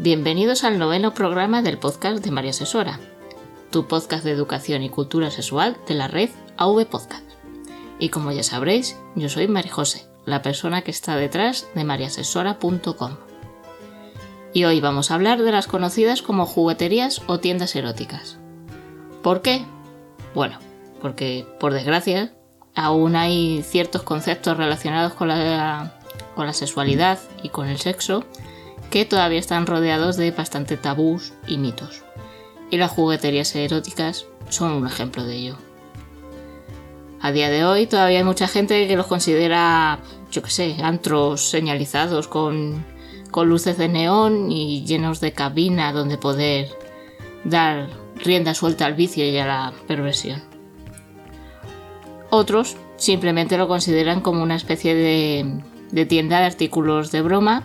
Bienvenidos al noveno programa del podcast de María Asesora, tu podcast de educación y cultura sexual de la red AV Podcast. Y como ya sabréis, yo soy María José, la persona que está detrás de mariasesora.com. Y hoy vamos a hablar de las conocidas como jugueterías o tiendas eróticas. ¿Por qué? Bueno, porque por desgracia aún hay ciertos conceptos relacionados con la, con la sexualidad y con el sexo que todavía están rodeados de bastante tabús y mitos. Y las jugueterías eróticas son un ejemplo de ello. A día de hoy todavía hay mucha gente que los considera, yo qué sé, antros señalizados con, con luces de neón y llenos de cabina donde poder dar rienda suelta al vicio y a la perversión. Otros simplemente lo consideran como una especie de, tienda de artículos de broma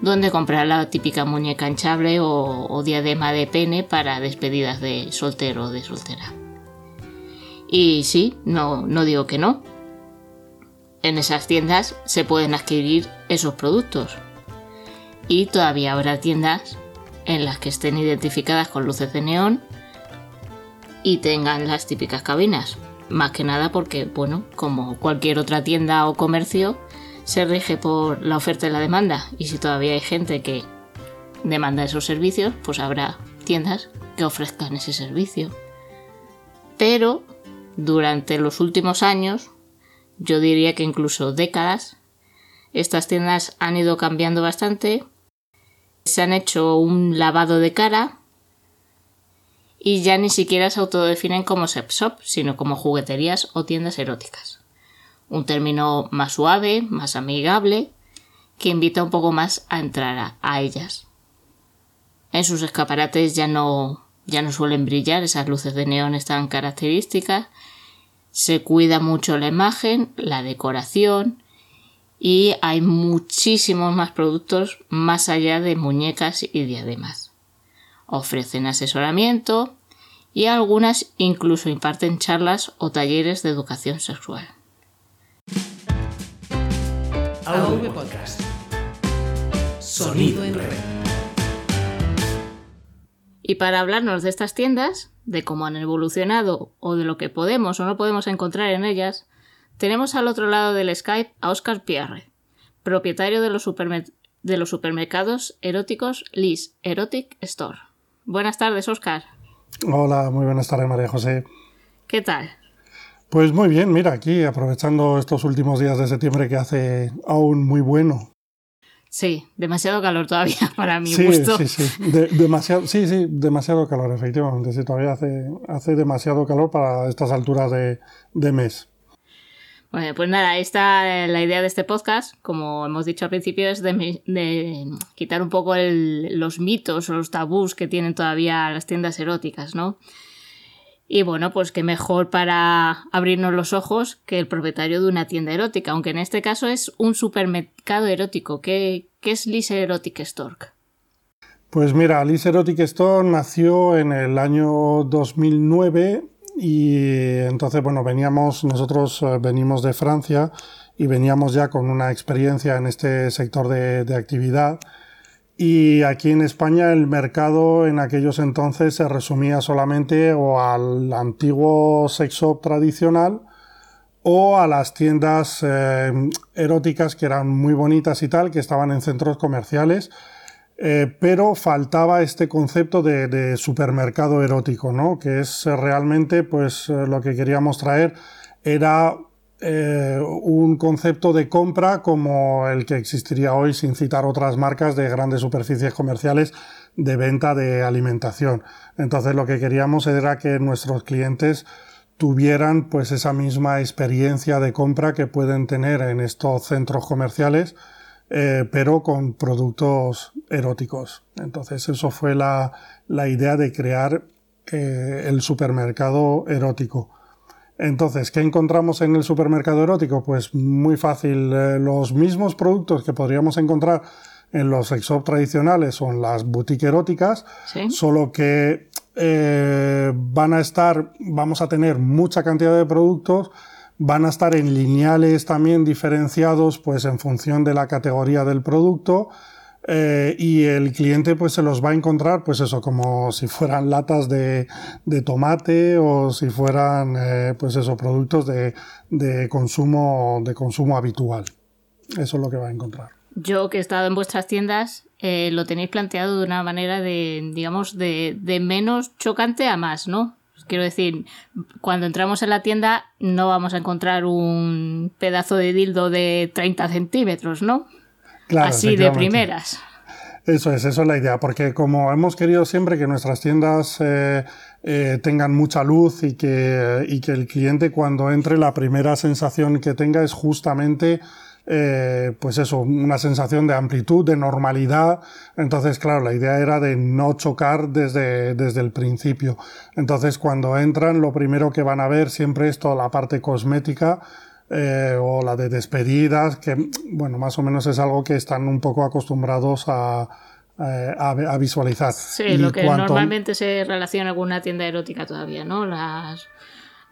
donde comprar la típica muñeca hinchable o, diadema de pene para despedidas de soltero o de soltera. Y sí, no, no digo que no. En esas tiendas se pueden adquirir esos productos. Y todavía habrá tiendas en las que estén identificadas con luces de neón y tengan las típicas cabinas. Más que nada porque, bueno, como cualquier otra tienda o comercio, se rige por la oferta y la demanda. Y si todavía hay gente que demanda esos servicios, pues habrá tiendas que ofrezcan ese servicio. Pero durante los últimos años, yo diría que incluso décadas, estas tiendas han ido cambiando bastante. Se han hecho un lavado de cara y ya ni siquiera se autodefinen como sex shop, sino como jugueterías o tiendas eróticas. Un término más suave, más amigable, que invita un poco más a entrar a, ellas. En sus escaparates ya no, ya no suelen brillar esas luces de neón tan características, se cuida mucho la imagen, la decoración y hay muchísimos más productos más allá de muñecas y diademas ofrecen asesoramiento y algunas incluso imparten charlas o talleres de educación sexual. Sonido en red. Y para hablarnos de estas tiendas, de cómo han evolucionado o de lo que podemos o no podemos encontrar en ellas, tenemos al otro lado del Skype a Oscar Pierre, propietario de los, de los supermercados eróticos Liz Erotic Store. Buenas tardes, Oscar. Hola, muy buenas tardes, María José. ¿Qué tal? Pues muy bien, mira, aquí aprovechando estos últimos días de septiembre que hace aún muy bueno. Sí, demasiado calor todavía para mi sí, gusto. Sí, sí, demasiado, sí, sí, demasiado calor, efectivamente. Sí, todavía hace, hace demasiado calor para estas alturas de, de mes. Bueno, pues nada, esta, la idea de este podcast, como hemos dicho al principio, es de, quitar un poco los mitos o los tabús que tienen todavía las tiendas eróticas, ¿no? Y bueno, pues qué mejor para abrirnos los ojos que el propietario de una tienda erótica, aunque en este caso es un supermercado erótico. ¿Qué, qué es Lise Erotic Store? Pues mira, Lise Erotic Store nació en el año 2009 y entonces, bueno, veníamos, nosotros eh, venimos de Francia y veníamos ya con una experiencia en este sector de, de actividad. Y aquí en España el mercado en aquellos entonces se resumía solamente o al antiguo sex shop tradicional o a las tiendas eh, eróticas que eran muy bonitas y tal, que estaban en centros comerciales eh, pero faltaba este concepto de, supermercado erótico, ¿no? Que es realmente, pues, eh, lo que queríamos traer era un concepto de compra como el que existiría hoy sin citar otras marcas de grandes superficies comerciales de venta de alimentación. Entonces lo que queríamos era que nuestros clientes tuvieran pues esa misma experiencia de compra que pueden tener en estos centros comerciales eh, pero con productos eróticos. Entonces eso fue la, idea de crear eh, el supermercado erótico. Entonces, ¿qué encontramos en el supermercado erótico? Pues muy fácil, eh, los mismos productos que podríamos encontrar en los sex shop tradicionales o en las boutiques eróticas, solo que van a estar, vamos a tener mucha cantidad de productos van a estar en lineales también diferenciados pues en función de la categoría del producto. Eh, y el cliente pues se los va a encontrar pues eso como si fueran latas de, tomate o si fueran eh, pues eso productos de, consumo de consumo habitual. Eso es lo que va a encontrar. Yo que he estado en vuestras tiendas eh, lo tenéis planteado de una manera de digamos de, de menos chocante a más no quiero decir cuando entramos en la tienda no vamos a encontrar un pedazo de dildo de 30 centímetros no Así de primeras. Eso es, eso es la idea, porque como hemos querido siempre que nuestras tiendas eh, eh, tengan mucha luz y que, y que el cliente cuando entre la primera sensación que tenga es justamente eh, pues eso, una sensación de amplitud, de normalidad. Entonces, claro, la idea era de no chocar desde, desde el principio. Entonces, cuando entran, lo primero que van a ver siempre es toda la parte cosmética eh, o la de despedidas, que bueno, más o menos es algo que están un poco acostumbrados a, eh, a, visualizar. Sí, lo que normalmente se relaciona con una tienda erótica todavía, ¿no? Las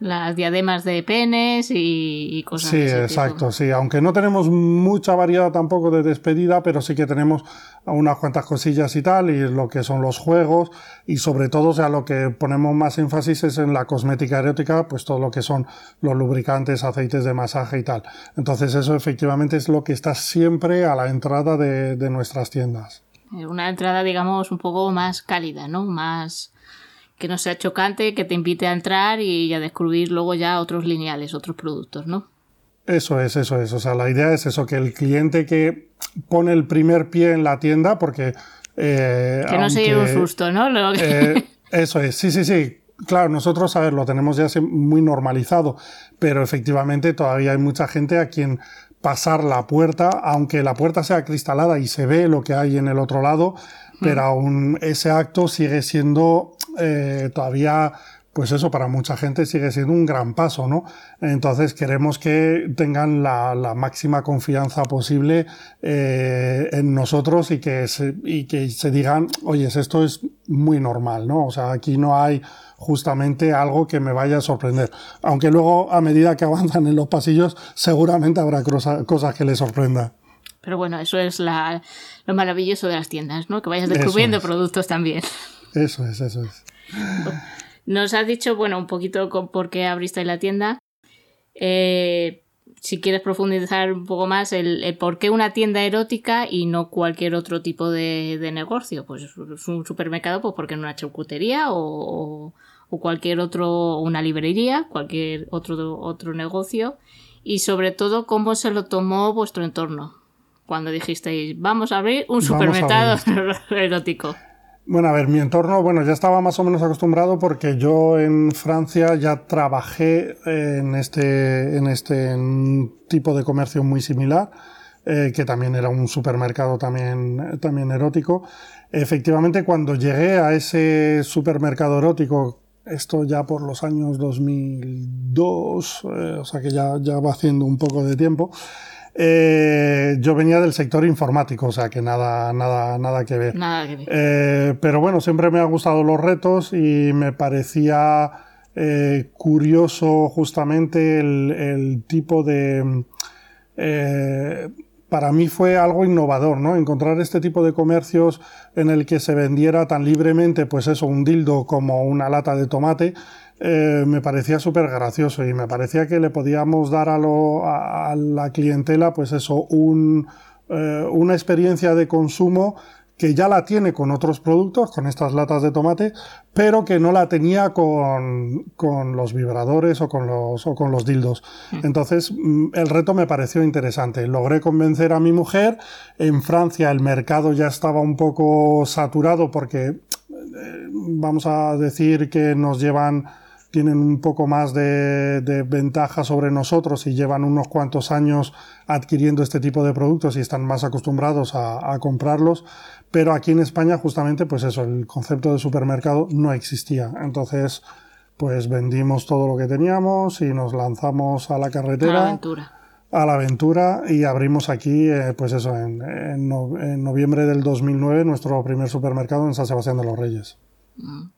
las diademas de penes y, cosas así. Sí, exacto, sí. Aunque no tenemos mucha variedad tampoco de despedida, pero sí que tenemos unas cuantas cosillas y tal, y lo que son los juegos, y sobre todo, o sea, lo que ponemos más énfasis es en la cosmética erótica, pues todo lo que son los lubricantes, aceites de masaje y tal. Entonces, eso efectivamente es lo que está siempre a la entrada de, de nuestras tiendas. Una entrada, digamos, un poco más cálida, ¿no? Más que no sea chocante, que te invite a entrar y a descubrir luego ya otros lineales, otros productos, ¿no? Eso es, eso es. O sea, la idea es eso, que el cliente que pone el primer pie en la tienda, porque... Eh, que no se lleve un susto, ¿no? Eh, eso es, sí, sí, sí. Claro, nosotros, a ver, lo tenemos ya muy normalizado, pero efectivamente todavía hay mucha gente a quien pasar la puerta, aunque la puerta sea cristalada y se ve lo que hay en el otro lado, pero aún ese acto sigue siendo eh, todavía, pues eso, para mucha gente sigue siendo un gran paso, ¿no? Entonces queremos que tengan la, máxima confianza posible eh, en nosotros y que, se, y que se digan, oye, esto es muy normal, ¿no? O sea, aquí no hay justamente algo que me vaya a sorprender. Aunque luego, a medida que avanzan en los pasillos, seguramente habrá cosas que les sorprenda. Pero bueno, eso es la, lo maravilloso de las tiendas, ¿no? Que vayas descubriendo productos también. Eso es, eso es. Nos has dicho, bueno, un poquito por qué abriste la tienda. Eh, si quieres profundizar un poco más, el, por qué una tienda erótica y no cualquier otro tipo de, negocio. Pues es un supermercado, pues porque no una charcutería o, cualquier otro, una librería, cualquier otro, otro negocio. Y sobre todo, cómo se lo tomó vuestro entorno cuando dijisteis, vamos a abrir un supermercado erótico. Bueno, a ver, mi entorno, bueno, ya estaba más o menos acostumbrado porque yo en Francia ya trabajé en este, en este tipo de comercio muy similar, eh, que también era un supermercado también, también erótico. Efectivamente, cuando llegué a ese supermercado erótico, esto ya por los años 2002, eh, o sea que ya, ya va haciendo un poco de tiempo, eh, yo venía del sector informático, o sea que nada, nada, nada que ver. Eh, pero bueno, siempre me han gustado los retos y me parecía eh, curioso justamente el, tipo de... para mí fue algo innovador, ¿no? Encontrar este tipo de comercios en el que se vendiera tan libremente, pues eso, un dildo como una lata de tomate, eh, me parecía súper gracioso y me parecía que le podíamos dar a, lo, a, la clientela, pues eso, un, eh, una experiencia de consumo que ya la tiene con otros productos, con estas latas de tomate, pero que no la tenía con, con los vibradores o con los, o con los dildos. Mm. Entonces, mm, el reto me pareció interesante. Logré convencer a mi mujer. En Francia el mercado ya estaba un poco saturado porque, eh, vamos a decir que nos llevan tienen un poco más de, ventaja sobre nosotros y llevan unos cuantos años adquiriendo este tipo de productos y están más acostumbrados a, comprarlos. Pero aquí en España, justamente, pues eso, el concepto de supermercado no existía. Entonces, pues vendimos todo lo que teníamos y nos lanzamos a la carretera. A la aventura. A la aventura y abrimos aquí, eh, pues eso, en, noviembre del 2009, nuestro primer supermercado en San Sebastián de los Reyes. Mm.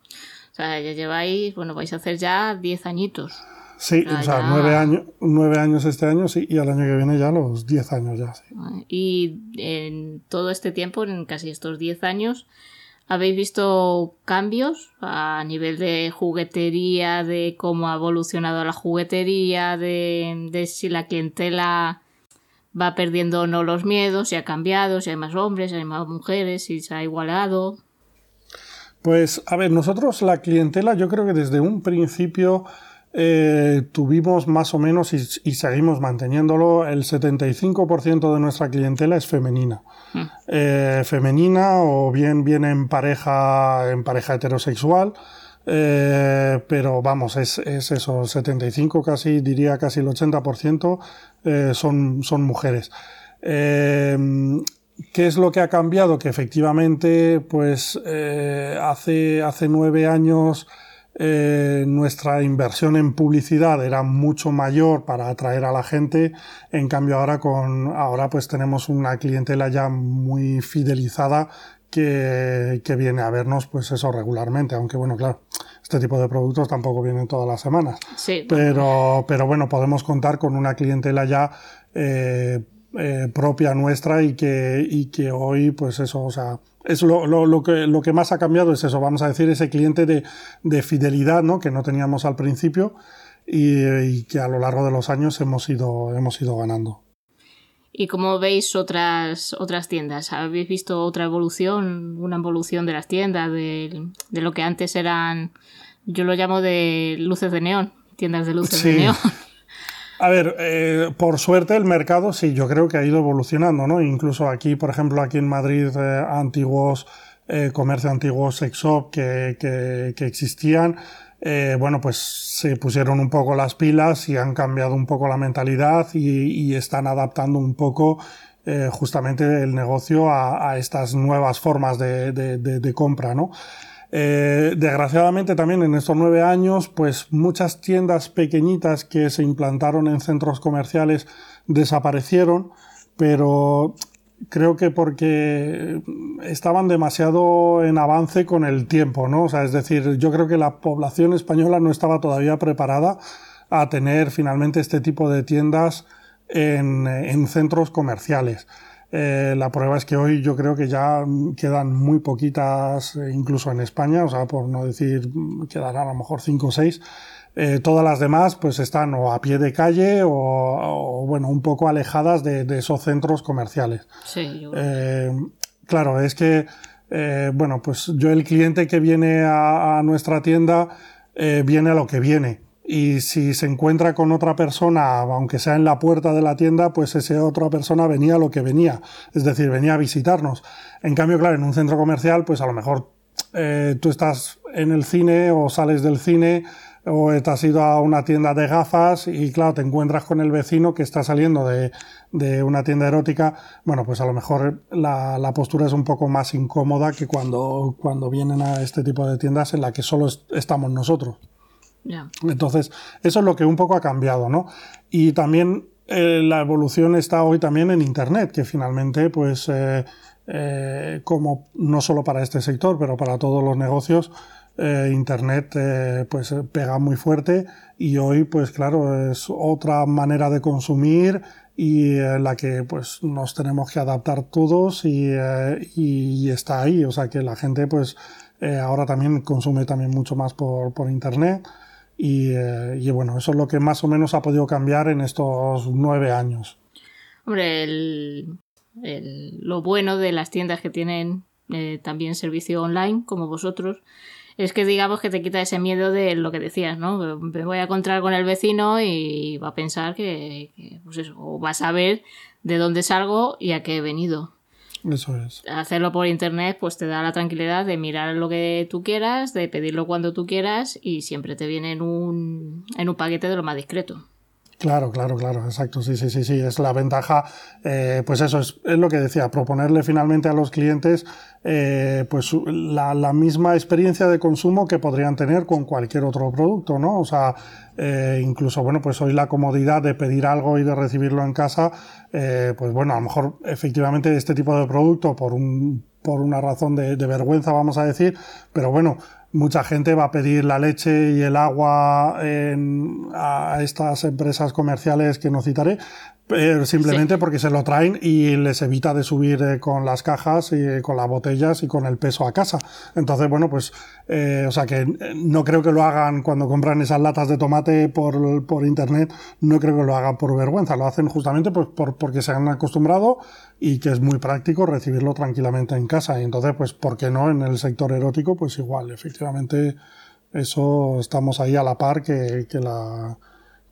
O sea, ya lleváis, bueno, vais a hacer ya 10 añitos. Sí, o sea, nueve, años, nueve años este año, sí, y al año que viene ya los diez años ya, sí. Y en todo este tiempo, en casi estos diez años, ¿habéis visto cambios a nivel de juguetería, de cómo ha evolucionado la juguetería, de, de si la clientela va perdiendo o no los miedos, si ha cambiado, si hay más hombres, si hay más mujeres, si se ha igualado? Pues, a ver, nosotros la clientela, yo creo que desde un principio eh, tuvimos más o menos y, seguimos manteniéndolo, el 75% de nuestra clientela es femenina. Mm. Eh, femenina o bien viene en pareja, en pareja heterosexual. Eh, pero vamos, es, es, eso, 75 casi, diría casi el 80% son, son mujeres. ¿Qué es lo que ha cambiado? Que efectivamente, pues hace, hace nueve años eh, nuestra inversión en publicidad era mucho mayor para atraer a la gente. En cambio, ahora con ahora pues tenemos una clientela ya muy fidelizada que, que, viene a vernos, pues eso regularmente. Aunque bueno, claro, este tipo de productos tampoco vienen todas las semanas. Sí. Pero, pero bueno, podemos contar con una clientela ya eh, eh, propia nuestra y que, y que hoy, pues eso, o sea, es lo, lo, que, lo que más ha cambiado es eso, vamos a decir, ese cliente de, de fidelidad ¿no? que no teníamos al principio y, que a lo largo de los años hemos ido, hemos ido ganando. ¿Y cómo veis otras, otras tiendas? ¿Habéis visto otra evolución, una evolución de las tiendas, de, de lo que antes eran, yo lo llamo de luces de neón, tiendas de luces de neón? A ver, eh, por suerte el mercado sí, yo creo que ha ido evolucionando, ¿no? Incluso aquí, por ejemplo, aquí en Madrid, eh, antiguos eh, comercio antiguos sex shop que, que, existían, bueno, pues se pusieron un poco las pilas y han cambiado un poco la mentalidad y, están adaptando un poco justamente el negocio a, estas nuevas formas de, de compra, ¿no? Eh, desgraciadamente también en estos nueve años, pues muchas tiendas pequeñitas que se implantaron en centros comerciales desaparecieron, pero creo que porque estaban demasiado en avance con el tiempo, ¿no? O sea, es decir, yo creo que la población española no estaba todavía preparada a tener finalmente este tipo de tiendas en, en centros comerciales. Eh, la prueba es que hoy yo creo que ya quedan muy poquitas, eh, incluso en España, o sea, por no decir, quedarán a lo mejor cinco o seis. Eh, todas las demás pues están o a pie de calle o, bueno, un poco alejadas de, esos centros comerciales. Sí, claro, es que, bueno, pues yo el cliente que viene a nuestra tienda viene a lo que viene y si se encuentra con otra persona, aunque sea en la puerta de la tienda, pues esa otra persona venía lo que venía, es decir, venía a visitarnos. En cambio, claro, en un centro comercial, pues a lo mejor eh, tú estás en el cine o sales del cine o te has ido a una tienda de gafas y claro, te encuentras con el vecino que está saliendo de, de una tienda erótica, bueno, pues a lo mejor la, la, postura es un poco más incómoda que cuando, cuando vienen a este tipo de tiendas en la que solo estamos nosotros. Entonces, eso es lo que un poco ha cambiado, ¿no? Y también eh, la evolución está hoy también en Internet, que finalmente, pues, eh, eh, como no solo para este sector, pero para todos los negocios, Internet pues pega muy fuerte y hoy, pues claro, es otra manera de consumir y la que pues nos tenemos que adaptar todos y, y, está ahí, o sea que la gente pues ahora también consume también mucho más por, por Internet. Eh, y, bueno, eso es lo que más o menos ha podido cambiar en estos nueve años. Hombre, lo bueno de las tiendas que tienen eh, también servicio online, como vosotros, es que digamos que te quita ese miedo de lo que decías, ¿no? Me voy a encontrar con el vecino y va a pensar que, que pues eso, o va a saber de dónde salgo y a qué he venido. Eso es. Hacerlo por internet pues te da la tranquilidad de mirar lo que tú quieras, de pedirlo cuando tú quieras y siempre te viene en un, en un paquete de lo más discreto. Claro, claro, claro, exacto, sí, sí, sí, sí, es la ventaja, eh, pues eso es, es, lo que decía, proponerle finalmente a los clientes eh, pues la, misma experiencia de consumo que podrían tener con cualquier otro producto, ¿no? O sea, eh, incluso, bueno, pues hoy la comodidad de pedir algo y de recibirlo en casa, eh, pues bueno, a lo mejor efectivamente este tipo de producto por un por una razón de vergüenza, vamos a decir, pero bueno, mucha gente va a pedir la leche y el agua a estas empresas comerciales que no citaré, simplemente porque se lo traen y les evita de subir eh, con las cajas y con las botellas y con el peso a casa. Entonces, bueno, pues, eh, o sea que eh, no creo que lo hagan cuando compran esas latas de tomate por, por internet, no creo que lo hagan por vergüenza, lo hacen justamente pues, por, porque se han acostumbrado y que es muy práctico recibirlo tranquilamente en casa. Y entonces, pues, ¿por qué no en el sector erótico? Pues igual, efectivamente, eso estamos ahí a la par que, que, la,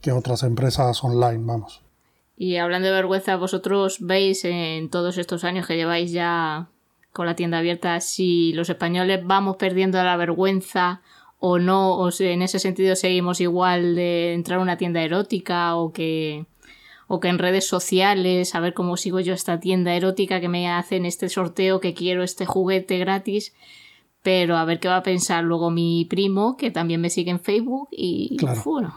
que otras empresas online, vamos. Y hablando de vergüenza, vosotros veis en todos estos años que lleváis ya con la tienda abierta si los españoles vamos perdiendo la vergüenza o no, o si en ese sentido seguimos igual de entrar a una tienda erótica o que o que en redes sociales, a ver cómo sigo yo esta tienda erótica que me hacen este sorteo, que quiero este juguete gratis, pero a ver qué va a pensar luego mi primo, que también me sigue en Facebook, y bueno,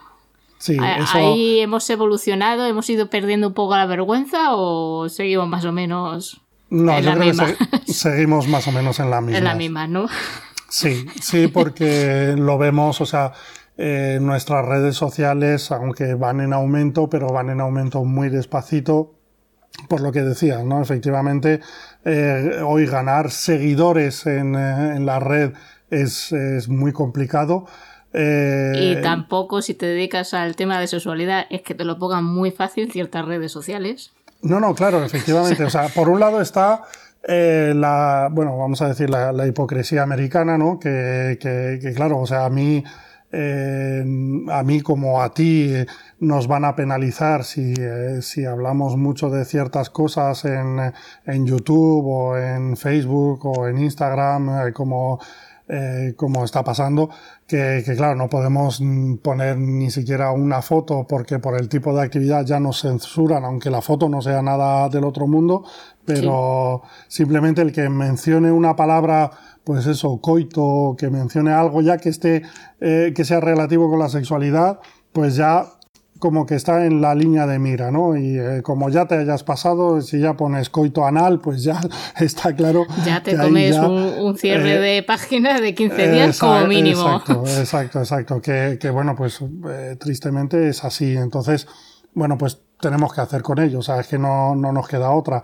Ahí hemos evolucionado, hemos ido perdiendo un poco la vergüenza o seguimos más o menos no, en la misma. seguimos más o menos en la misma. En la misma, ¿no? Sí, sí, porque lo vemos, o sea, eh, nuestras redes sociales, aunque van en aumento, pero van en aumento muy despacito, por lo que decías, ¿no? Efectivamente, eh, hoy ganar seguidores en, eh, en la red es, es muy complicado. Eh, y tampoco si te dedicas al tema de sexualidad es que te lo pongan muy fácil ciertas redes sociales. No, no, claro, efectivamente. o sea, por un lado está eh, la, bueno, vamos a decir, la, hipocresía americana, ¿no? Que, que, claro, o sea, a mí, eh, a mí como a ti nos van a penalizar si, si hablamos mucho de ciertas cosas en, en YouTube o en Facebook o en Instagram, como eh, como está pasando, que, claro, no podemos poner ni siquiera una foto porque por el tipo de actividad ya nos censuran, aunque la foto no sea nada del otro mundo, pero simplemente el que mencione una palabra, pues eso, coito, que mencione algo ya que esté, eh, que sea relativo con la sexualidad, pues ya como que está en la línea de mira, ¿no? Y eh, como ya te hayas pasado, si ya pones coito anal, pues ya está claro. Ya te comes un, cierre eh, de página de 15 días como mínimo. Exacto, exacto, exacto. Que, que bueno, pues eh, tristemente es así. Entonces, bueno, pues tenemos que hacer con ello, o sea, es que no, no nos queda otra.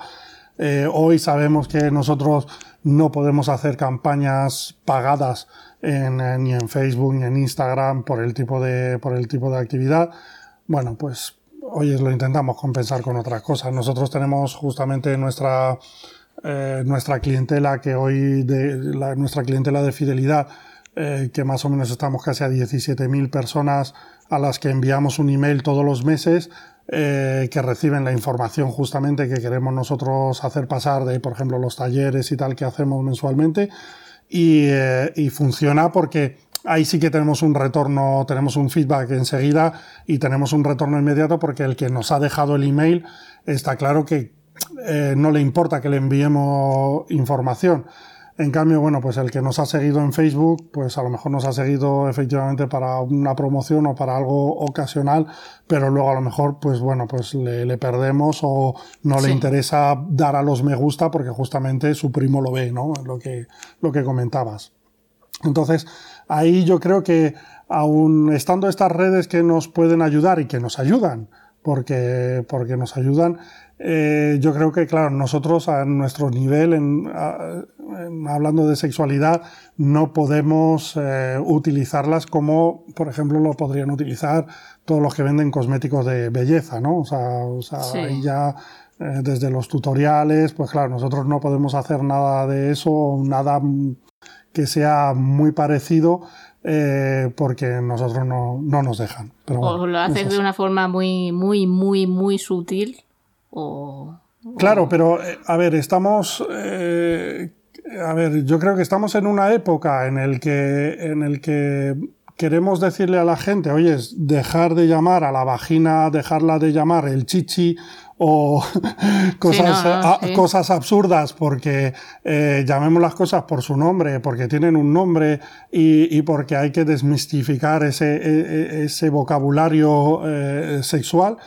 hoy sabemos que nosotros no podemos hacer campañas pagadas en, ni en Facebook ni en Instagram por el tipo de, por el tipo de actividad bueno, pues hoy lo intentamos compensar con otras cosas. Nosotros tenemos justamente nuestra, eh, nuestra clientela que hoy, de, nuestra clientela de fidelidad, eh, que más o menos estamos casi a 17.000 personas a las que enviamos un email todos los meses, eh, que reciben la información justamente que queremos nosotros hacer pasar de, por ejemplo, los talleres y tal que hacemos mensualmente. Y, y funciona porque ahí sí que tenemos un retorno, tenemos un feedback enseguida y tenemos un retorno inmediato porque el que nos ha dejado el email está claro que eh, no le importa que le enviemos información. En cambio, bueno, pues el que nos ha seguido en Facebook, pues a lo mejor nos ha seguido efectivamente para una promoción o para algo ocasional, pero luego a lo mejor, pues bueno, pues le, perdemos o no le interesa dar a los me gusta porque justamente su primo lo ve, ¿no? Lo que, lo que comentabas. Entonces, ahí yo creo que aun estando estas redes que nos pueden ayudar y que nos ayudan, porque, porque nos ayudan, eh, yo creo que, claro, nosotros a nuestro nivel, en, hablando de sexualidad, no podemos eh, utilizarlas como, por ejemplo, lo podrían utilizar todos los que venden cosméticos de belleza, ¿no? O sea, o sea ahí ya eh, desde los tutoriales, pues claro, nosotros no podemos hacer nada de eso, nada que sea muy parecido eh, porque nosotros no, nos dejan. o lo haces de una forma muy, muy, muy, muy sutil o... Claro, pero eh, a ver, estamos... Eh, a ver, yo creo que estamos en una época en el que, en el que queremos decirle a la gente, oye, dejar de llamar a la vagina, dejarla de llamar el chichi o cosas, cosas absurdas porque eh, llamemos las cosas por su nombre, porque tienen un nombre y, porque hay que desmistificar ese, e, e, ese vocabulario eh, sexual.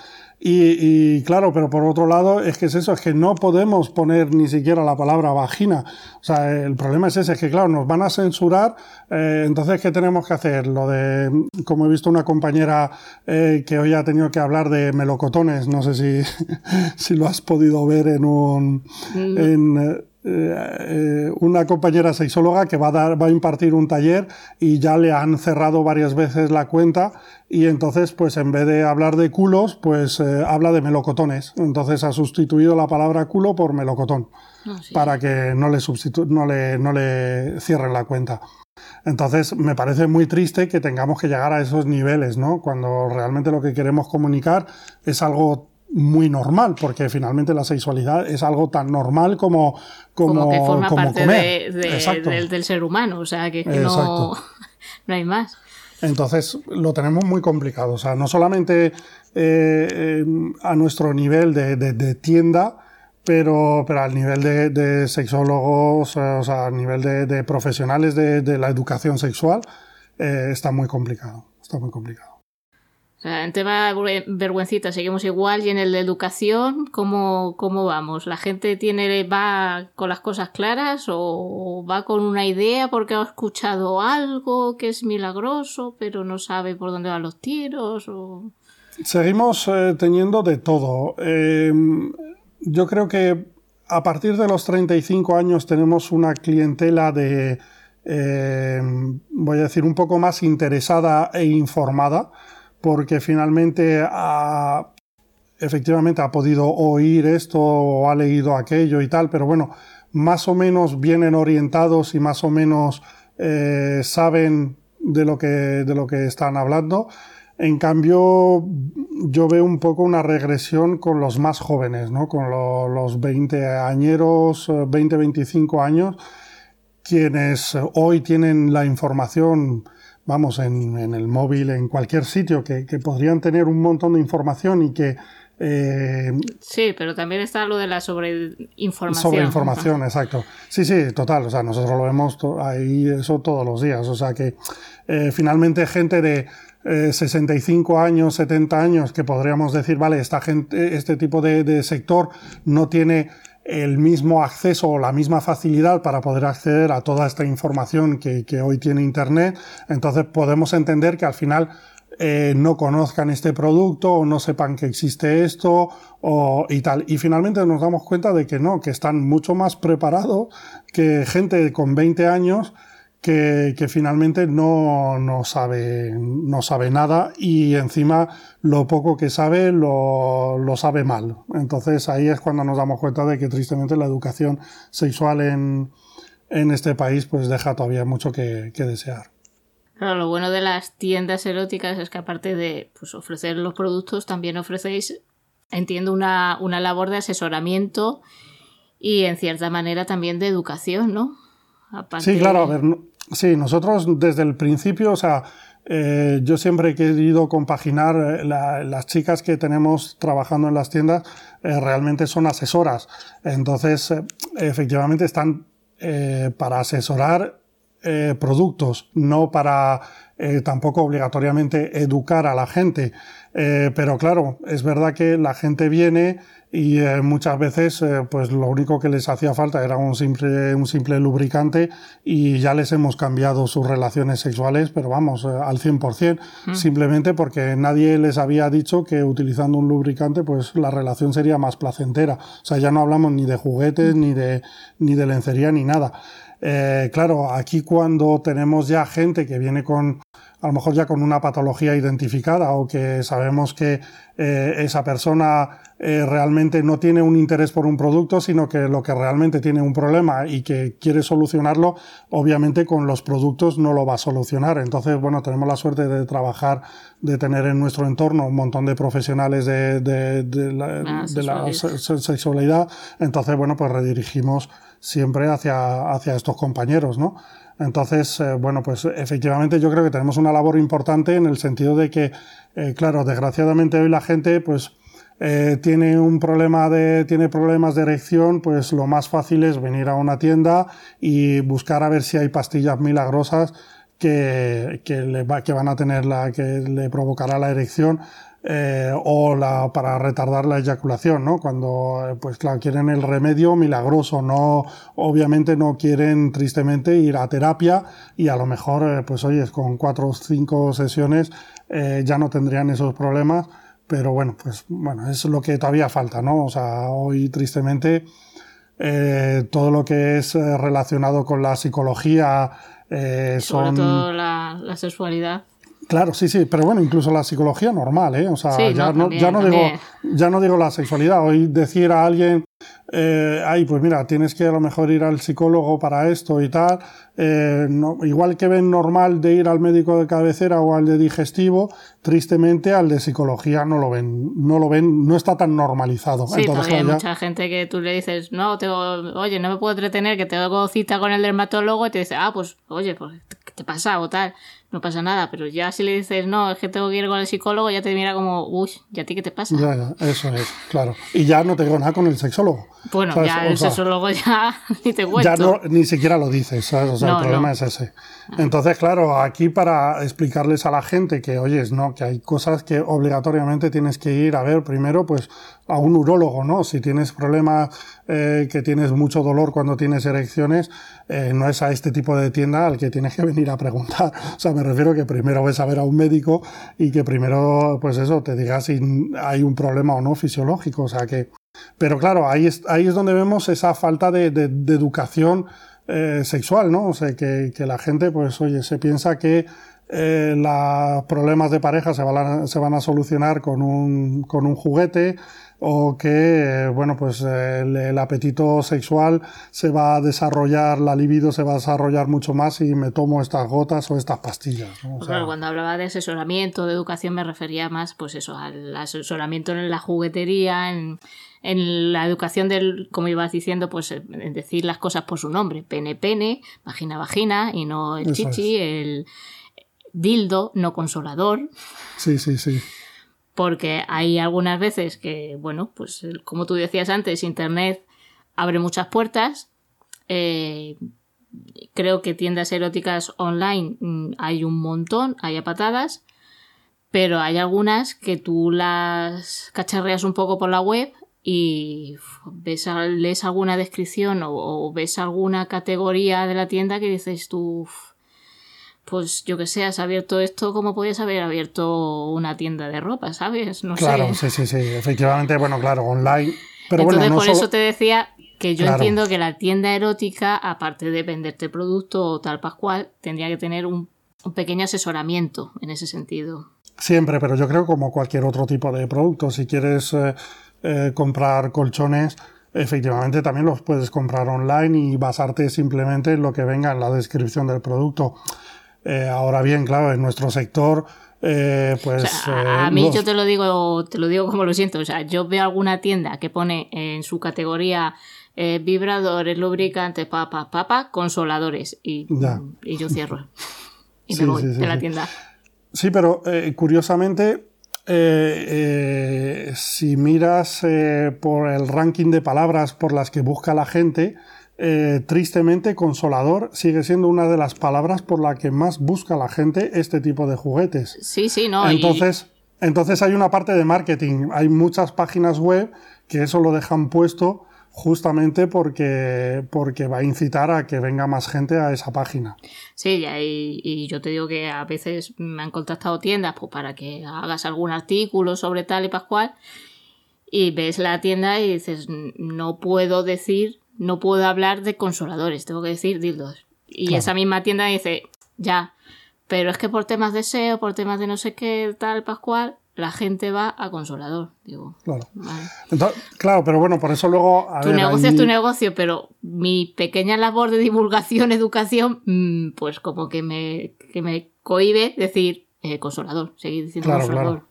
Y, claro, pero por otro lado, es que es eso, es que no podemos poner ni siquiera la palabra vagina. O sea, el problema es ese, es que claro, nos van a censurar, eh, entonces, ¿qué tenemos que hacer? Lo de, como he visto una compañera eh, que hoy ha tenido que hablar de melocotones, no sé si, si lo has podido ver en un... En, eh, una compañera sexóloga que va a, dar, va a impartir un taller y ya le han cerrado varias veces la cuenta y entonces pues en vez de hablar de culos pues eh, habla de melocotones. Entonces ha sustituido la palabra culo por melocotón ah, para que no le, no le, no le cierren la cuenta. Entonces me parece muy triste que tengamos que llegar a esos niveles no cuando realmente lo que queremos comunicar es algo muy normal, porque finalmente la sexualidad es algo tan normal como como, que forma parte del, ser humano, o sea que, no, no, hay más. Entonces lo tenemos muy complicado, o sea, no solamente eh, eh, a nuestro nivel de, tienda, pero, pero al nivel de, sexólogos, o sea, a nivel de, profesionales de, la educación sexual, eh, está muy complicado, está muy complicado. En tema vergüencita seguimos igual y en el de educación, ¿cómo, ¿cómo, vamos? ¿La gente tiene, va con las cosas claras o va con una idea porque ha escuchado algo que es milagroso pero no sabe por dónde van los tiros? O... Seguimos eh, teniendo de todo. Eh, yo creo que a partir de los 35 años tenemos una clientela de, eh, voy a decir, un poco más interesada e informada porque finalmente ha, efectivamente ha podido oír esto o ha leído aquello y tal, pero bueno, más o menos vienen orientados y más o menos eh, saben de lo, que, de lo que están hablando. En cambio, yo veo un poco una regresión con los más jóvenes, ¿no? con los 20 añeros, 20, 25 años, quienes hoy tienen la información vamos, en, el móvil, en cualquier sitio, que, podrían tener un montón de información y que... Eh, sí, pero también está lo de la sobreinformación. Sobreinformación, exacto. Sí, sí, total. O sea, nosotros lo vemos ahí eso todos los días. O sea que eh, finalmente gente de 65 eh, años, 70 años, que podríamos decir, vale, esta gente, este tipo de sector no tiene el mismo acceso o la misma facilidad para poder acceder a toda esta información que, hoy tiene Internet, entonces podemos entender que al final eh, no conozcan este producto o no sepan que existe esto o, y tal. Y finalmente nos damos cuenta de que no, que están mucho más preparados que gente con 20 años que, finalmente no, no, sabe, no sabe nada y encima lo poco que sabe lo, lo, sabe mal. Entonces ahí es cuando nos damos cuenta de que tristemente la educación sexual en, en este país pues deja todavía mucho que, desear. Lo bueno de las tiendas eróticas es que aparte de pues, ofrecer los productos, también ofrecéis, entiendo, una, una labor de asesoramiento y en cierta manera también de educación, ¿no? Sí, claro, a ver, Sí, nosotros desde el principio, o sea, eh, yo siempre he querido compaginar eh, las chicas que tenemos trabajando en las tiendas eh, realmente son asesoras. Entonces, efectivamente están para asesorar productos, no para tampoco obligatoriamente educar a la gente. pero claro, es verdad que la gente viene y eh, muchas veces eh, pues lo único que les hacía falta era un simple, un simple lubricante y ya les hemos cambiado sus relaciones sexuales, pero vamos, eh, al 100%, mm. simplemente porque nadie les había dicho que utilizando un lubricante pues la relación sería más placentera. O sea, ya no hablamos ni de juguetes, ni, de, ni de lencería, ni nada. claro, aquí cuando tenemos ya gente que viene con a lo mejor ya con una patología identificada o que sabemos que eh, esa persona eh, realmente no tiene un interés por un producto, sino que lo que realmente tiene un problema y que quiere solucionarlo, obviamente con los productos no lo va a solucionar. Entonces, bueno, tenemos la suerte de trabajar, de tener en nuestro entorno un montón de profesionales de, de, la, ah, sexualidad. Entonces, bueno, pues redirigimos siempre hacia, hacia estos compañeros, ¿no? Entonces, eh, bueno, pues efectivamente yo creo que tenemos una labor importante en el sentido de que, eh, claro, desgraciadamente hoy la gente, pues, eh, tiene un problema de, tiene problemas de erección, pues lo más fácil es venir a una tienda y buscar a ver si hay pastillas milagrosas que, que, le va, que van a tener la, que le provocará la erección. eh, o la, para retardar la eyaculación, ¿no? Cuando, eh, pues claro, quieren el remedio milagroso, no, obviamente no quieren tristemente ir a terapia y a lo mejor, pues oye, con cuatro o cinco sesiones ya no tendrían esos problemas, pero bueno, pues bueno, es lo que todavía falta, ¿no? O sea, hoy tristemente todo lo que es relacionado con la psicología, son... Sobre todo la, la sexualidad Claro, sí, sí, pero bueno, incluso la psicología normal, ¿eh? O sea, ya, no, ya, no digo, ya no digo la sexualidad. Hoy decir a alguien, eh, ay, pues mira, tienes que a lo mejor ir al psicólogo para esto y tal, eh, igual que ven normal de ir al médico de cabecera o al de digestivo, tristemente al de psicología no lo ven, no lo ven, no está tan normalizado. Sí, Entonces, hay mucha gente que tú le dices, no, tengo, oye, no me puedo entretener, que tengo cita con el dermatólogo y te dice, ah, pues, oye, pues, ¿qué te pasa o tal? No pasa nada, pero ya si le dices, no, es que tengo que ir con el psicólogo, ya te mira como, uy, ¿y a ti qué te pasa? Ya, ya, eso es, claro. Y ya no te digo nada con el sexólogo. Bueno, ya el sexólogo ya ni te cuento. Ya no, ni siquiera lo dices, ¿sabes? O sea, el problema es ese. Entonces, claro, aquí para explicarles a la gente que, oyes, no, que hay cosas que obligatoriamente tienes que ir a ver primero, pues a un urólogo, ¿no? Si tienes problemas, eh, que tienes mucho dolor cuando tienes erecciones, eh, no es a este tipo de tienda al que tienes que venir a preguntar. me refiero que primero ves a ver a un médico y que primero, pues eso, te diga si hay un problema o no fisiológico. O sea que. Pero claro, ahí es, ahí es donde vemos esa falta de, de, educación eh, sexual, ¿no? O sea, que, que, la gente, pues, oye, se piensa que eh, los problemas de pareja se van a, se van a solucionar con un, con un juguete o que, bueno, pues el, apetito sexual se va a desarrollar, la libido se va a desarrollar mucho más si me tomo estas gotas o estas pastillas. cuando hablaba de asesoramiento, de educación, me refería más, pues eso, al asesoramiento en la juguetería, en, la educación del, como ibas diciendo, pues en decir las cosas por su nombre, pene, pene, vagina, vagina, y no el chichi, el dildo, no consolador. Sí, sí, sí porque hay algunas veces que, bueno, pues como tú decías antes, Internet abre muchas puertas. Eh, creo que tiendas eróticas online mm, hay un montón, hay a patadas, pero hay algunas que tú las cacharreas un poco por la web y ves, lees alguna descripción o, o ves alguna categoría de la tienda que dices tú, pues yo que sé, has abierto esto como podías haber abierto una tienda de ropa, ¿sabes? No claro, sí, sí, sí, efectivamente, bueno, claro, online. Pero Entonces, por eso te decía que yo entiendo que la tienda erótica, aparte de venderte producto o tal pascual, tendría que tener un, pequeño asesoramiento en ese sentido. Siempre, pero yo creo como cualquier otro tipo de producto. Si quieres eh, eh, comprar colchones, efectivamente también los puedes comprar online y basarte simplemente en lo que venga en la descripción del producto. Eh, ahora bien, claro, en nuestro sector, eh, pues. a, eh, mí yo te lo digo, te lo digo como lo siento. O sea, yo veo alguna tienda que pone en su categoría vibradores, lubricantes, papa, papa, consoladores. Y, y yo cierro. y me voy de la tienda. Sí, pero curiosamente. si miras por el ranking de palabras por las que busca la gente, eh, tristemente, consolador sigue siendo una de las palabras por la que más busca la gente este tipo de juguetes. Sí, sí, no. Entonces, entonces hay una parte de marketing. Hay muchas páginas web que eso lo dejan puesto justamente porque, porque va a incitar a que venga más gente a esa página. Sí, y, y, yo te digo que a veces me han contactado tiendas pues, para que hagas algún artículo sobre tal y pascual y ves la tienda y dices, no puedo decir no puedo hablar de consoladores, tengo que decir dildos. Y esa misma tienda dice, ya, pero es que por temas de SEO, por temas de no sé qué tal, Pascual, la gente va a consolador. Digo, claro. claro, pero bueno, por eso luego. tu negocio es tu negocio, pero mi pequeña labor de divulgación, educación, mm, pues como que me, que me cohibe decir eh, consolador, seguir diciendo consolador.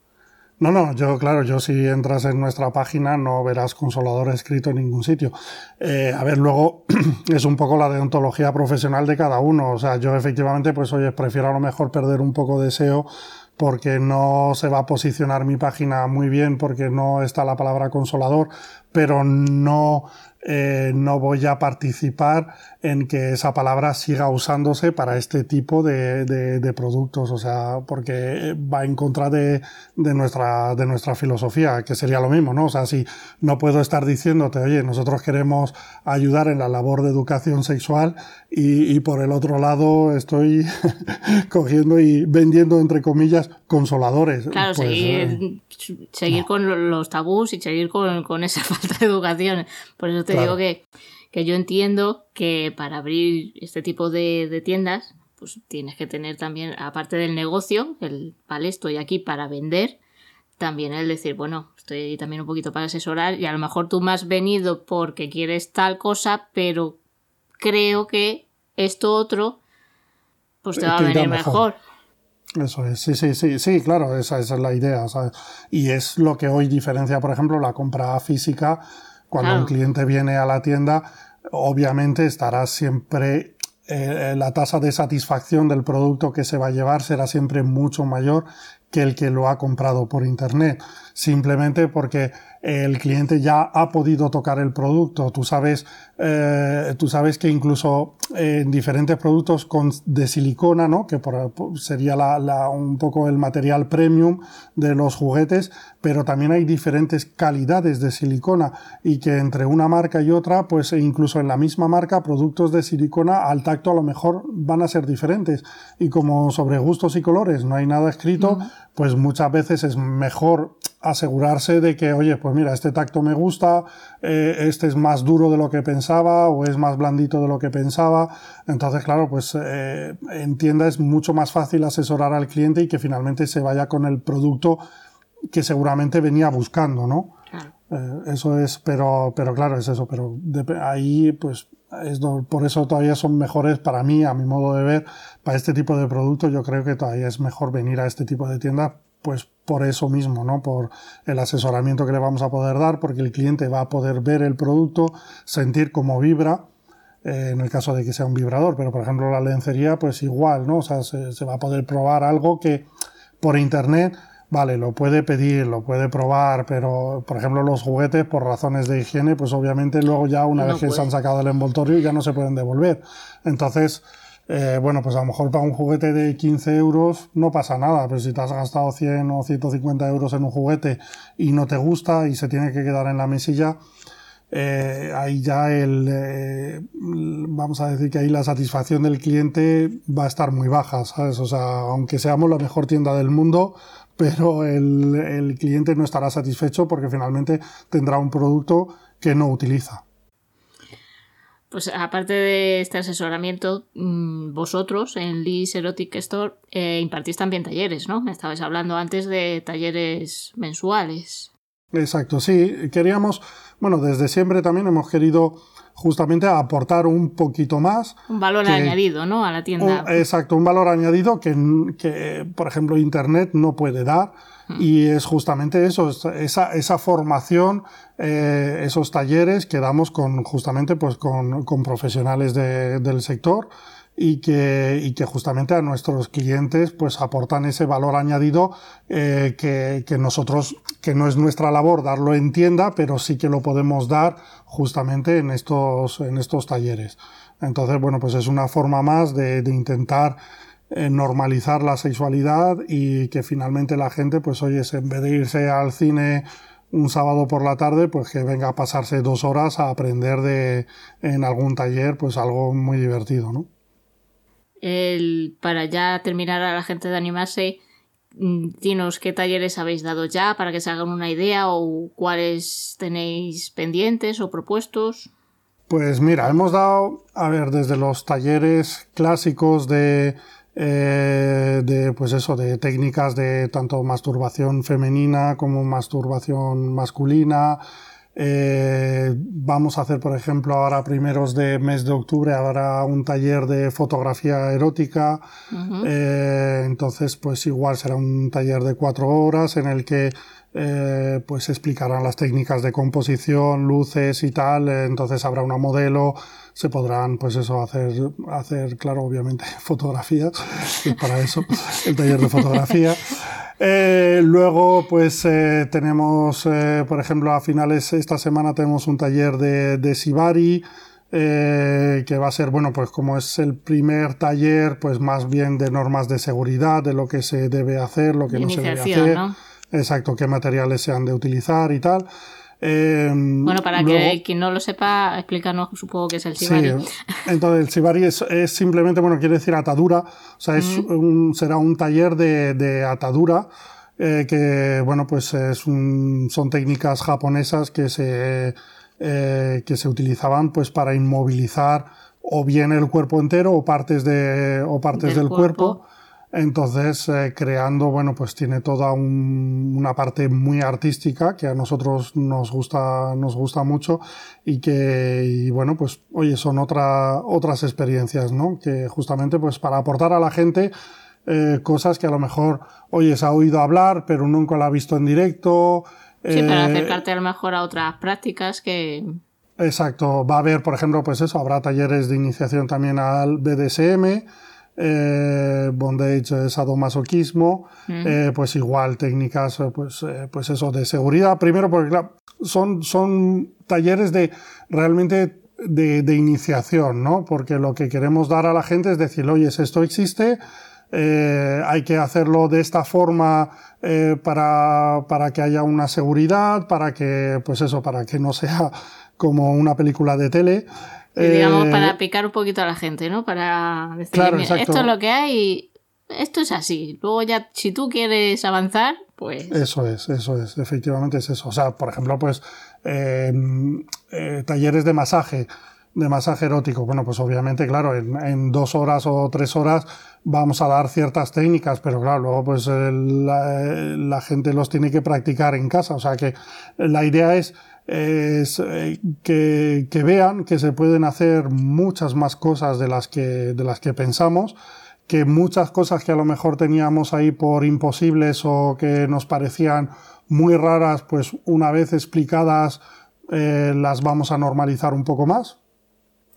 No, no, yo, claro, yo si entras en nuestra página no verás consolador escrito en ningún sitio. Eh, a ver, luego es un poco la deontología profesional de cada uno. O sea, yo efectivamente, pues oye, prefiero a lo mejor perder un poco de SEO porque no se va a posicionar mi página muy bien, porque no está la palabra consolador, pero no eh, no voy a participar en que esa palabra siga usándose para este tipo de, de, productos, o sea, porque va en contra de, de, nuestra, de nuestra filosofía, que sería lo mismo, ¿no? O sea, si no puedo estar diciéndote, oye, nosotros queremos ayudar en la labor de educación sexual y, y por el otro lado estoy cogiendo y vendiendo, entre comillas, consoladores. Claro, pues, seguir, eh, seguir con los tabús y seguir con, con esa falta de educación. Por eso te digo que, que, yo entiendo que para abrir este tipo de, de, tiendas, pues tienes que tener también, aparte del negocio, el vale, estoy aquí para vender, también el decir, bueno, estoy también un poquito para asesorar y a lo mejor tú me has venido porque quieres tal cosa, pero creo que esto otro, pues te va a venir mejor. Eso es, sí, sí, sí, sí, claro, esa, esa es la idea. Y es lo que hoy diferencia, por ejemplo, la compra física cuando un cliente viene a la tienda, obviamente estará siempre eh, la tasa de satisfacción del producto que se va a llevar será siempre mucho mayor que el que lo ha comprado por internet. Simplemente porque el cliente ya ha podido tocar el producto. Tú sabes, eh, tú sabes que incluso en diferentes productos con, de silicona, ¿no? que sería la, un poco el material premium de los juguetes, pero también hay diferentes calidades de silicona y que entre una marca y otra, pues incluso en la misma marca, productos de silicona al tacto a lo mejor van a ser diferentes. Y como sobre gustos y colores no hay nada escrito, pues muchas veces es mejor asegurarse de que, oye, pues mira, este tacto me gusta, eh, este es más duro de lo que pensaba o es más blandito de lo que pensaba. Entonces, claro, pues eh, en tienda es mucho más fácil asesorar al cliente y que finalmente se vaya con el producto que seguramente venía buscando, ¿no? Eh, eso es, pero, pero claro, es eso, pero ahí pues es, por eso todavía son mejores para mí, a mi modo de ver, para este tipo de productos yo creo que todavía es mejor venir a este tipo de tiendas pues por eso mismo, ¿no? Por el asesoramiento que le vamos a poder dar, porque el cliente va a poder ver el producto, sentir cómo vibra, eh, en el caso de que sea un vibrador, pero por ejemplo la lencería, pues igual, ¿no? O sea, se, se, va a poder probar algo que por internet, vale, lo puede pedir, lo puede probar, pero por ejemplo los juguetes, por razones de higiene, pues obviamente luego ya una vez que se han sacado el envoltorio ya no se pueden devolver. Entonces, eh, bueno, pues a lo mejor para un juguete de 15 euros no pasa nada, pero si te has gastado 100 o 150 euros en un juguete y no te gusta y se tiene que quedar en la mesilla, eh, ahí ya el, eh, vamos a decir que ahí la satisfacción del cliente va a estar muy baja, ¿sabes? O sea, aunque seamos la mejor tienda del mundo, pero el, el cliente no estará satisfecho porque finalmente tendrá un producto que no utiliza. Pues aparte de este asesoramiento, mm, vosotros en Liz Erotic Store eh, impartís también talleres, ¿no? Me estabais hablando antes de talleres mensuales. Exacto, sí. Queríamos, bueno, desde siempre también hemos querido justamente aportar un poquito más. Un valor añadido, ¿no? A la tienda. exacto, un valor añadido que, que, por ejemplo, Internet no puede dar. Y es justamente eso, esa, esa formación, eh, esos talleres que damos con, justamente pues con, con profesionales de, del sector y que, y que justamente a nuestros clientes pues aportan ese valor añadido eh, que, que, nosotros, que no es nuestra labor darlo en tienda, pero sí que lo podemos dar justamente en estos, en estos talleres. Entonces, bueno, pues es una forma más de, de intentar normalizar la sexualidad y que finalmente la gente, pues oye, en vez de irse al cine un sábado por la tarde, pues que venga a pasarse dos horas a aprender de, en algún taller, pues algo muy divertido, ¿no? El, para ya terminar a la gente de animarse, mm, dinos qué talleres habéis dado ya para que se hagan una idea o cuáles tenéis pendientes o propuestos. Pues mira, hemos dado, a ver, desde los talleres clásicos de eh, de pues eso de técnicas de tanto masturbación femenina como masturbación masculina. Eh, vamos a hacer por ejemplo ahora primeros de mes de octubre habrá un taller de fotografía erótica. Eh, entonces pues igual será un taller de cuatro horas en el que pues explicarán las técnicas de composición luces y tal. Entonces habrá una modelo se podrán, pues eso, hacer, hacer claro, obviamente, fotografías, y para eso el taller de fotografía. Eh, luego, pues eh, tenemos, eh, por ejemplo, a finales esta semana tenemos un taller de, de Sibari, que va a ser, bueno, pues como es el primer taller, pues más bien de normas de seguridad, de lo que se debe hacer, lo que no se debe hacer. Exacto, qué materiales se han de utilizar y tal. Em, bueno, para que quien no lo sepa, explícanos, supongo que es el Sibari. entonces el Sibari es, simplemente, bueno, quiere decir atadura, o sea, es un, será un taller de, atadura. Eh, que bueno pues es un, son técnicas japonesas que se eh, que se utilizaban pues para inmovilizar o bien el cuerpo entero o partes de o partes del, cuerpo entonces, eh, creando, bueno, pues tiene toda una parte muy artística que a nosotros nos gusta, nos gusta mucho y que, y bueno, pues, oye, son otra, otras experiencias, ¿no? Que justamente, pues, para aportar a la gente eh, cosas que a lo mejor, oye, se ha oído hablar, pero nunca la ha visto en directo. Sí, para eh, acercarte a lo mejor a otras prácticas que... Exacto, va a haber, por ejemplo, pues eso, habrá talleres de iniciación también al BDSM, eh, bondage, sadomasoquismo, mm. eh, pues igual técnicas, eh, pues, eh, pues eso, de seguridad. Primero porque son, son talleres de realmente de, iniciación, ¿no? Porque lo que queremos dar a la gente es decir, oye, esto existe, hay que hacerlo de esta forma para, para que haya una seguridad, para que, pues eso, para que no sea como una película de tele digamos, para eh, picar un poquito a la gente, ¿no? Para decir, esto es lo que hay, esto es así. Luego ya, si tú quieres avanzar, pues... Eso es, eso es, efectivamente es eso. O sea, por ejemplo, pues eh, eh, talleres de masaje, de masaje erótico. Bueno, pues obviamente, claro, en, dos horas o tres horas vamos a dar ciertas técnicas, pero claro, luego pues la gente los tiene que practicar en casa. O sea que la idea es es eh, que, que, vean que se pueden hacer muchas más cosas de las que, de las que pensamos, que muchas cosas que a lo mejor teníamos ahí por imposibles o que nos parecían muy raras, pues una vez explicadas eh, las vamos a normalizar un poco más.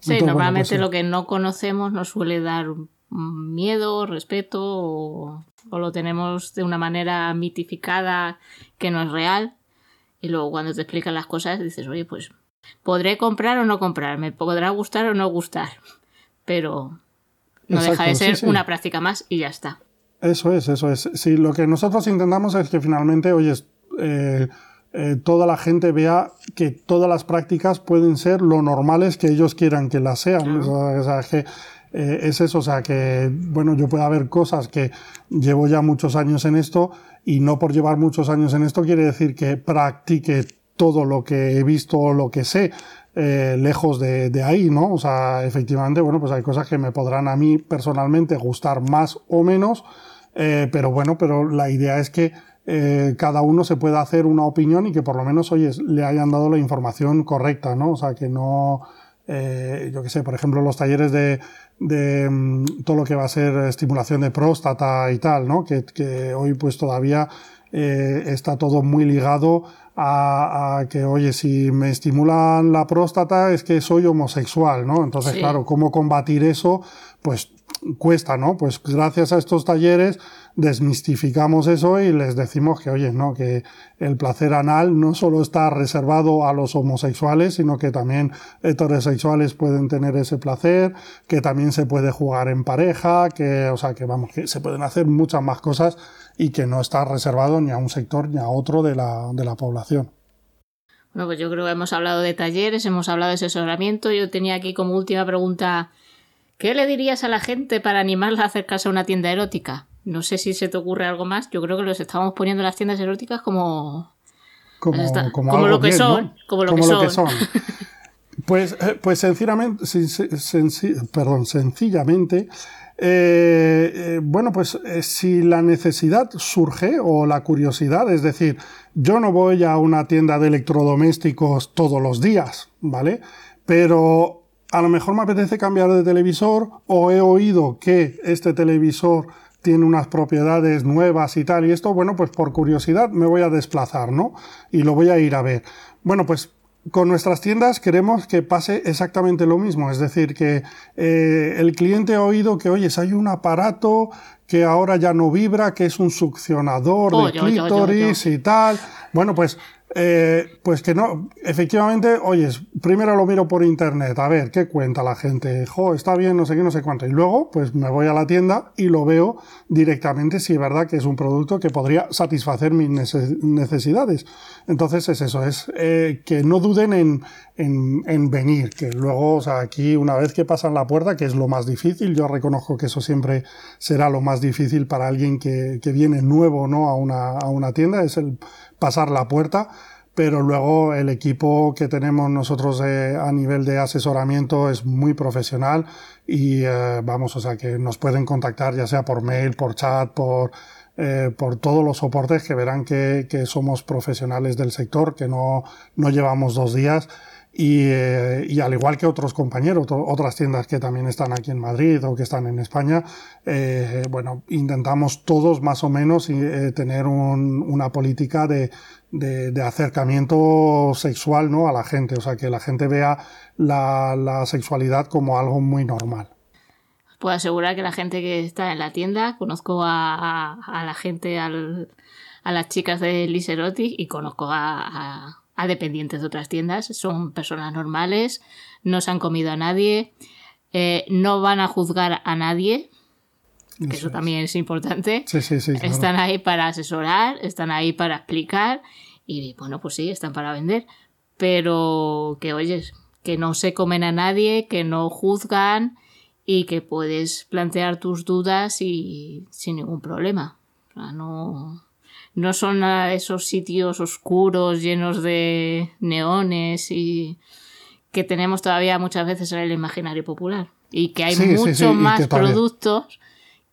Sí, normalmente pues lo que no conocemos nos suele dar miedo, respeto o, o lo tenemos de una manera mitificada que no es real y luego cuando te explican las cosas dices, oye, pues podré comprar o no comprar, me podrá gustar o no gustar, pero no deja de ser una práctica más y ya está. Eso es, eso es. Sí, lo que nosotros intentamos es que finalmente, oye, eh, eh, toda la gente vea que todas las prácticas pueden ser lo normales que ellos quieran que las sean. O sea, que eh, es eso, o sea, que, bueno, yo puedo haber cosas que llevo ya muchos años en esto y no por llevar muchos años en esto quiere decir que practique todo lo que he visto o lo que sé. Eh, lejos de, de, ahí, ¿no? O sea, efectivamente, bueno, pues hay cosas que me podrán a mí personalmente gustar más o menos, eh, pero bueno, pero la idea es que cada uno se pueda hacer una opinión y que por lo menos, le hayan dado la información correcta, ¿no? O sea, que no, yo qué sé, por ejemplo, los talleres de, de mm, todo lo que va a ser estimulación de próstata y tal, ¿no? Que, hoy pues todavía eh, está todo muy ligado a, a, que, oye, si me estimulan la próstata es que soy homosexual, ¿no? Entonces, claro, ¿cómo combatir eso? Pues cuesta, ¿no? Pues gracias a estos talleres desmistificamos eso y les decimos que, oye, no, que el placer anal no solo está reservado a los homosexuales, sino que también heterosexuales pueden tener ese placer, que también se puede jugar en pareja, que, o sea, que vamos, que se pueden hacer muchas más cosas y que no está reservado ni a un sector ni a otro de la, de la población. Bueno, pues yo creo que hemos hablado de talleres, hemos hablado de asesoramiento. Yo tenía aquí como última pregunta, ¿qué le dirías a la gente para animarla a acercarse a una tienda erótica? No sé si se te ocurre algo más. Yo creo que los estamos poniendo las tiendas eróticas como. Como, lo que son. Como lo, que, son. Pues, eh, pues sencillamente, perdón, sencillamente, eh, eh, bueno, pues si la necesidad surge o la curiosidad, es decir, yo no voy a una tienda de electrodomésticos todos los días, ¿vale? Pero a lo mejor me apetece cambiar de televisor o he oído que este televisor tiene unas propiedades nuevas y tal, y esto, bueno, pues por curiosidad me voy a desplazar, ¿no? Y lo voy a ir a ver. Bueno, pues con nuestras tiendas queremos que pase exactamente lo mismo, es decir, que eh, el cliente ha oído que, oye, hay un aparato que ahora ya no vibra, que es un succionador de clítoris y tal. Bueno, pues eh, pues que no, efectivamente, oyes, primero lo miro por internet, a ver qué cuenta la gente, jo, está bien, no sé qué, no sé cuánto, y luego, pues me voy a la tienda y lo veo directamente si es verdad que es un producto que podría satisfacer mis necesidades. Entonces es eso, es eh, que no duden en, en, venir, que luego, o sea, aquí una vez que pasan la puerta, que es lo más difícil, yo reconozco que eso siempre será lo más difícil para alguien que, que viene nuevo, ¿no? A una, a una tienda, es el pasar la puerta, pero luego el equipo que tenemos nosotros a nivel de asesoramiento es muy profesional y eh, vamos, o sea que nos pueden contactar ya sea por mail, por chat, por, eh, por todos los soportes que verán que, que, somos profesionales del sector, que no, no llevamos dos días. Y, y, al igual que otros compañeros, otras tiendas que también están aquí en Madrid o que están en España, eh, bueno, intentamos todos más o menos tener un, una política de, de, acercamiento sexual ¿no? a la gente, o sea, que la gente vea la, sexualidad como algo muy normal. Puedo asegurar que la gente que está en la tienda, conozco a, la gente, a las chicas de Liserotic y conozco a, dependientes de otras tiendas, son personas normales, no se han comido a nadie, eh, no van a juzgar a nadie, que eso, también es importante. Sí, sí, sí, Están ahí para asesorar, están ahí para explicar y bueno, pues sí, están para vender. Pero que oyes, que no se comen a nadie, que no juzgan y que puedes plantear tus dudas y sin ningún problema. no, no son esos sitios oscuros llenos de neones y que tenemos todavía muchas veces en el imaginario popular. Y que hay muchos más productos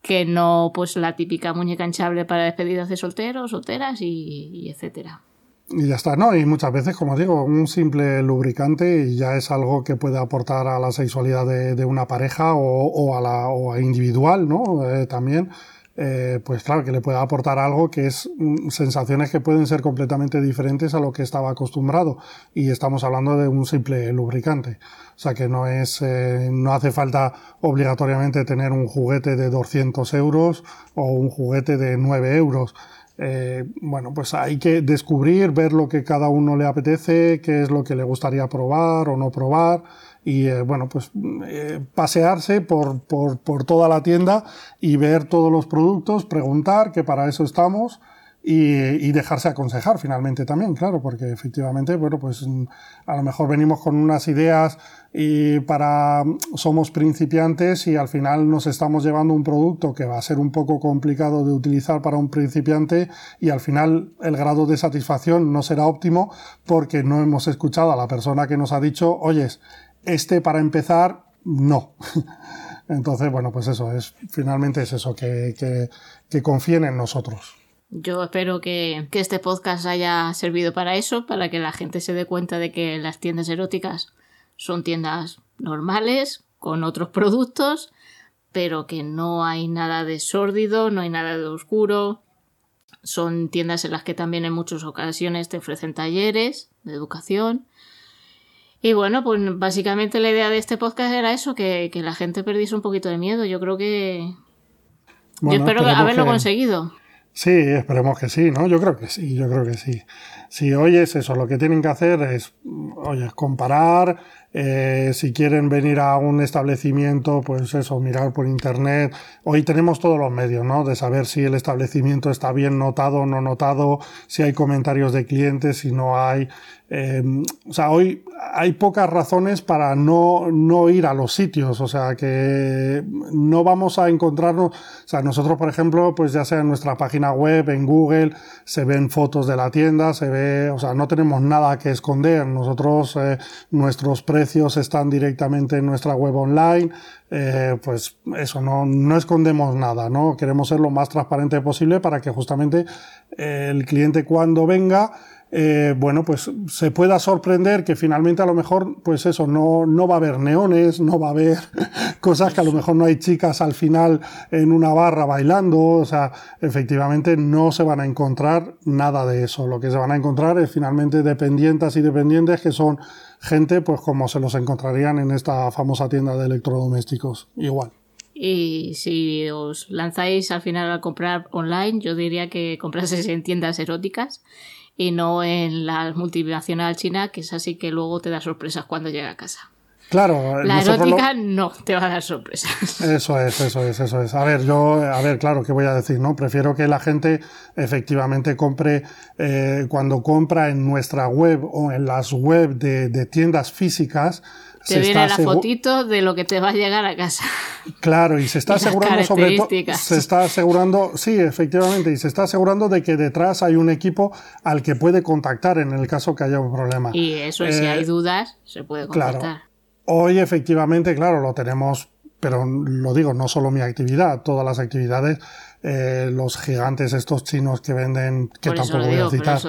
que no pues la típica muñeca hinchable para despedidas de solteros, solteras y, etcétera. Y ya está, ¿no? Y muchas veces, como digo, un simple lubricante ya es algo que puede aportar a la sexualidad de, una pareja o, a la o a individual, ¿no? Eh, también. Eh, pues claro, que le puede aportar algo que es mm, sensaciones que pueden ser completamente diferentes a lo que estaba acostumbrado. Y estamos hablando de un simple lubricante. O sea que no es, eh, no hace falta obligatoriamente tener un juguete de 200 euros o un juguete de 9 euros. Eh, bueno, pues hay que descubrir, ver lo que cada uno le apetece, qué es lo que le gustaría probar o no probar y eh, bueno, pues eh, pasearse por, por, toda la tienda y ver todos los productos, preguntar, que para eso estamos, y, dejarse aconsejar finalmente también, claro, porque efectivamente, bueno, pues a lo mejor venimos con unas ideas y para somos principiantes y al final nos estamos llevando un producto que va a ser un poco complicado de utilizar para un principiante y al final el grado de satisfacción no será óptimo porque no hemos escuchado a la persona que nos ha dicho, oyes, este para empezar, no. Entonces, bueno, pues eso, es, finalmente es eso, que, confíen en nosotros. Yo espero que, que, este podcast haya servido para eso, para que la gente se dé cuenta de que las tiendas eróticas son tiendas normales, con otros productos, pero que no hay nada de sórdido, no hay nada de oscuro. Son tiendas en las que también en muchas ocasiones te ofrecen talleres de educación y bueno, pues básicamente la idea de este podcast era eso, que, la gente perdiese un poquito de miedo. Yo creo que... yo espero haberlo conseguido. Sí, esperemos que sí, ¿no? Yo creo que sí, yo creo que sí. Si oyes eso, lo que tienen que hacer es, oye, comparar, eh, si quieren venir a un establecimiento, pues eso, mirar por internet. Hoy tenemos todos los medios, ¿no? De saber si el establecimiento está bien notado o no notado, si hay comentarios de clientes, si no hay. Eh, o sea, hoy hay pocas razones para no, no, ir a los sitios, o sea, que no vamos a encontrarnos, o sea, nosotros, por ejemplo, pues ya sea en nuestra página web, en Google, se ven fotos de la tienda, se ve, o sea, no tenemos nada que esconder, nosotros, eh, nuestros precios están directamente en nuestra web online, eh, pues eso, no, no escondemos nada, ¿no? Queremos ser lo más transparente posible para que justamente el cliente cuando venga, eh, bueno, pues se pueda sorprender que finalmente a lo mejor, pues eso, no, no va a haber neones, no va a haber cosas que a lo mejor no hay chicas al final en una barra bailando, o sea, efectivamente no se van a encontrar nada de eso. Lo que se van a encontrar es finalmente dependientes y dependientes que son gente, pues como se los encontrarían en esta famosa tienda de electrodomésticos, igual. Y si os lanzáis al final a comprar online, yo diría que compraseis en tiendas eróticas y no en la multinacional china, que es así que luego te da sorpresas cuando llega a casa. Claro, la erótica no te va a dar sorpresas. Eso es, eso es, eso es. A ver, yo, a ver, claro, ¿qué voy a decir? No, prefiero que la gente efectivamente compre eh, cuando compra en nuestra web o en las web de, tiendas físicas. Te viene la fotito de lo que te va a llegar a casa. Claro, y se está asegurando sobre todo. Se está asegurando, sí, efectivamente, y se está asegurando de que detrás hay un equipo al que puede contactar en el caso que haya un problema. Y eso, si hay eh, dudas, se puede contactar. Claro. Hoy, efectivamente, claro, lo tenemos, pero lo digo, no solo mi actividad, todas las actividades, eh, los gigantes estos chinos que venden, que tampoco voy a citar.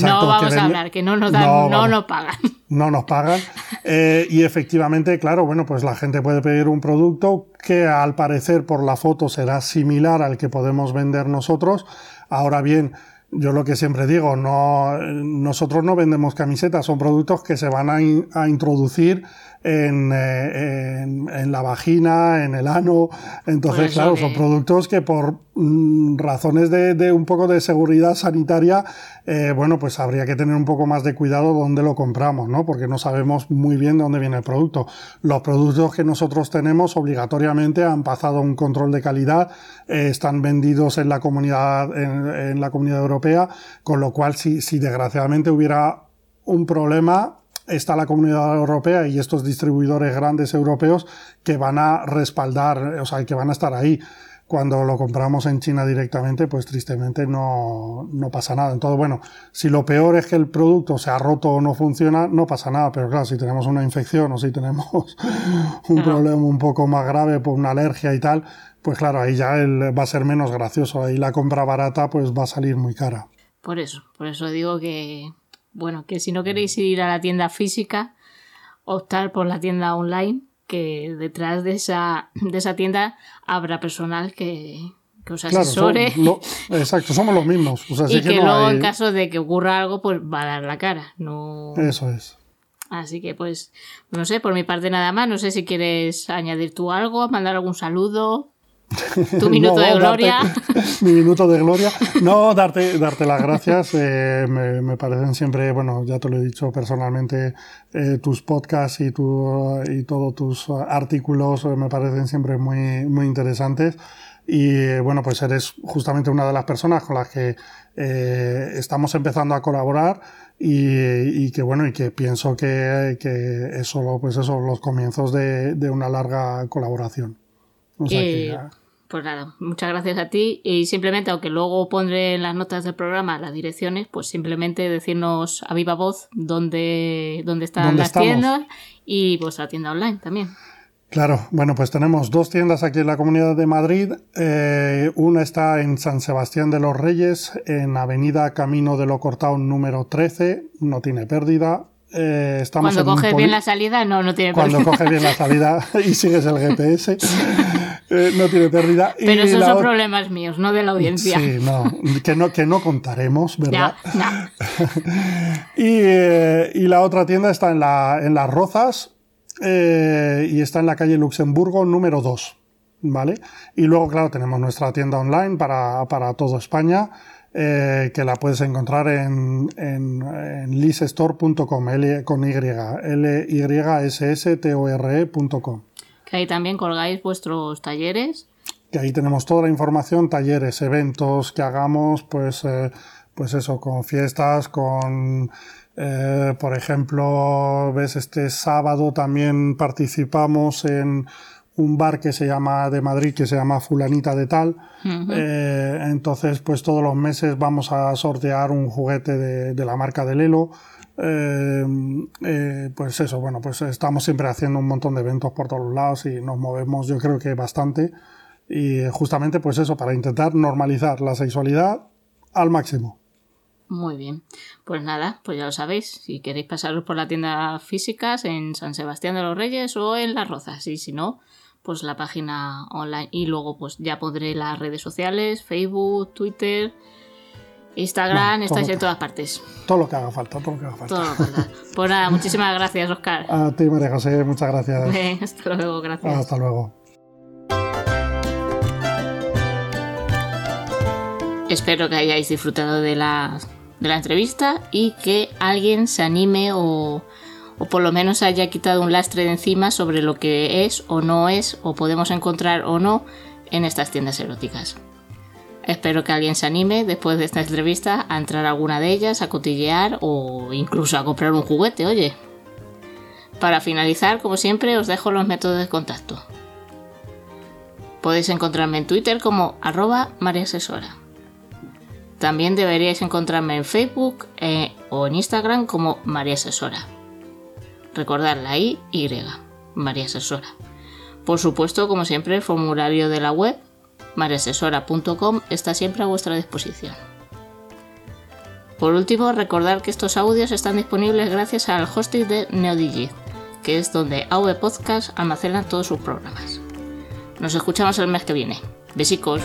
No vamos a hablar, que no nos dan, no, nos pagan. No nos pagan. Eh, y efectivamente, claro, bueno, pues la gente puede pedir un producto que al parecer por la foto será similar al que podemos vender nosotros. Ahora bien, yo lo que siempre digo, no, nosotros no vendemos camisetas, son productos que se van a, a introducir eh, en, la vagina, en el ano. Entonces, claro, son productos que por mm, razones de, un poco de seguridad sanitaria, eh, bueno, pues habría que tener un poco más de cuidado dónde lo compramos, ¿no? Porque no sabemos muy bien de dónde viene el producto. Los productos que nosotros tenemos obligatoriamente han pasado un control de calidad, eh, están vendidos en la comunidad, en, la comunidad europea, con lo cual si, si desgraciadamente hubiera un problema, está la comunidad europea y estos distribuidores grandes europeos que van a respaldar, o sea, que van a estar ahí. Cuando lo compramos en China directamente, pues tristemente no, no pasa nada. Entonces, bueno, si lo peor es que el producto se ha roto o no funciona, no pasa nada. Pero claro, si tenemos una infección o si tenemos un problema un poco más grave por una alergia y tal, pues claro, ahí ya va a ser menos gracioso. Ahí la compra barata pues va a salir muy cara. Por eso, por eso digo que bueno, que si no queréis ir a la tienda física, optar por la tienda online, que detrás de esa, de esa tienda habrá personal que, os asesore. exacto, somos los mismos. y que, luego en caso de que ocurra algo, pues va a dar la cara. No... Eso es. Así que pues, no sé, por mi parte nada más. No sé si quieres añadir tú algo, mandar algún saludo. Tu minuto de gloria. mi minuto de gloria. No, darte, darte las gracias. Eh, me, parecen siempre, bueno, ya te lo he dicho personalmente, eh, tus podcasts y, tu, y todos tus artículos eh, me parecen siempre muy, muy interesantes. Y bueno, pues eres justamente una de las personas con las que estamos empezando a colaborar y, que bueno, y que pienso que, que es solo, pues eso, los comienzos de, de una larga colaboración. Pues nada, muchas gracias a ti y simplemente, aunque luego pondré en las notas del programa las direcciones, pues simplemente decirnos a viva voz dónde, dónde están las tiendas y vuestra tienda online también. Claro, bueno, pues tenemos dos tiendas aquí en la Comunidad de Madrid. Eh, una está en San Sebastián de los Reyes, en Avenida Camino de lo Cortado número 13, no tiene pérdida. Eh, Cuando coges bien la salida, no, no tiene pérdida. Cuando coges bien la salida y sigues el GPS, eh, no tiene pérdida. Pero esos son problemas míos, no de la audiencia. Sí, no, que no, que no contaremos, ¿verdad? y, eh, y, la otra tienda está en, la, en Las Rozas y está en la calle Luxemburgo número 2. ¿Vale? Y luego, claro, tenemos nuestra tienda online para, para toda España. Eh, que la puedes encontrar en, en, en lisstore.com, L con Y, L Que ahí también colgáis vuestros talleres. Que ahí tenemos toda la información, talleres, eventos que hagamos, pues, eh, pues eso, con fiestas, con eh, por ejemplo, ves, este sábado también participamos en un bar que se llama de Madrid que se llama Fulanita de Tal. Eh, entonces, pues todos los meses vamos a sortear un juguete de, la marca de Lelo. Eh, eh, pues eso, bueno, pues estamos siempre haciendo un montón de eventos por todos lados y nos movemos, yo creo que bastante. Y justamente, pues eso, para intentar normalizar la sexualidad al máximo. Muy bien. Pues nada, pues ya lo sabéis. Si queréis pasaros por la tienda físicas en San Sebastián de los Reyes o en Las Rozas. Y si no, pues la página online. Y luego pues ya pondré las redes sociales, Facebook, Twitter, Instagram, estáis en todas partes. Todo lo que haga falta, todo lo que haga falta. Todo lo que haga. Pues nada, muchísimas gracias, Oscar. A ti, María José, muchas gracias. hasta luego, gracias. Hasta luego. Espero que hayáis disfrutado de la, de la entrevista y que alguien se anime o, o por lo menos haya quitado un lastre de encima sobre lo que es o no es o podemos encontrar o no en estas tiendas eróticas. Espero que alguien se anime después de esta entrevista a entrar a alguna de ellas, a cotillear o incluso a comprar un juguete, oye. Para finalizar, como siempre, os dejo los métodos de contacto. Podéis encontrarme en Twitter como arroba mariasesora. También deberíais encontrarme en Facebook eh, o en Instagram como María Asesora. Recordad la I, Y, María Asesora. Por supuesto, como siempre, el formulario de la web mariasesora.com está siempre a vuestra disposición. Por último, recordad que estos audios están disponibles gracias al hosting de NeoDigi, que es donde AV Podcast almacena todos sus programas. Nos escuchamos el mes que viene. Besicos.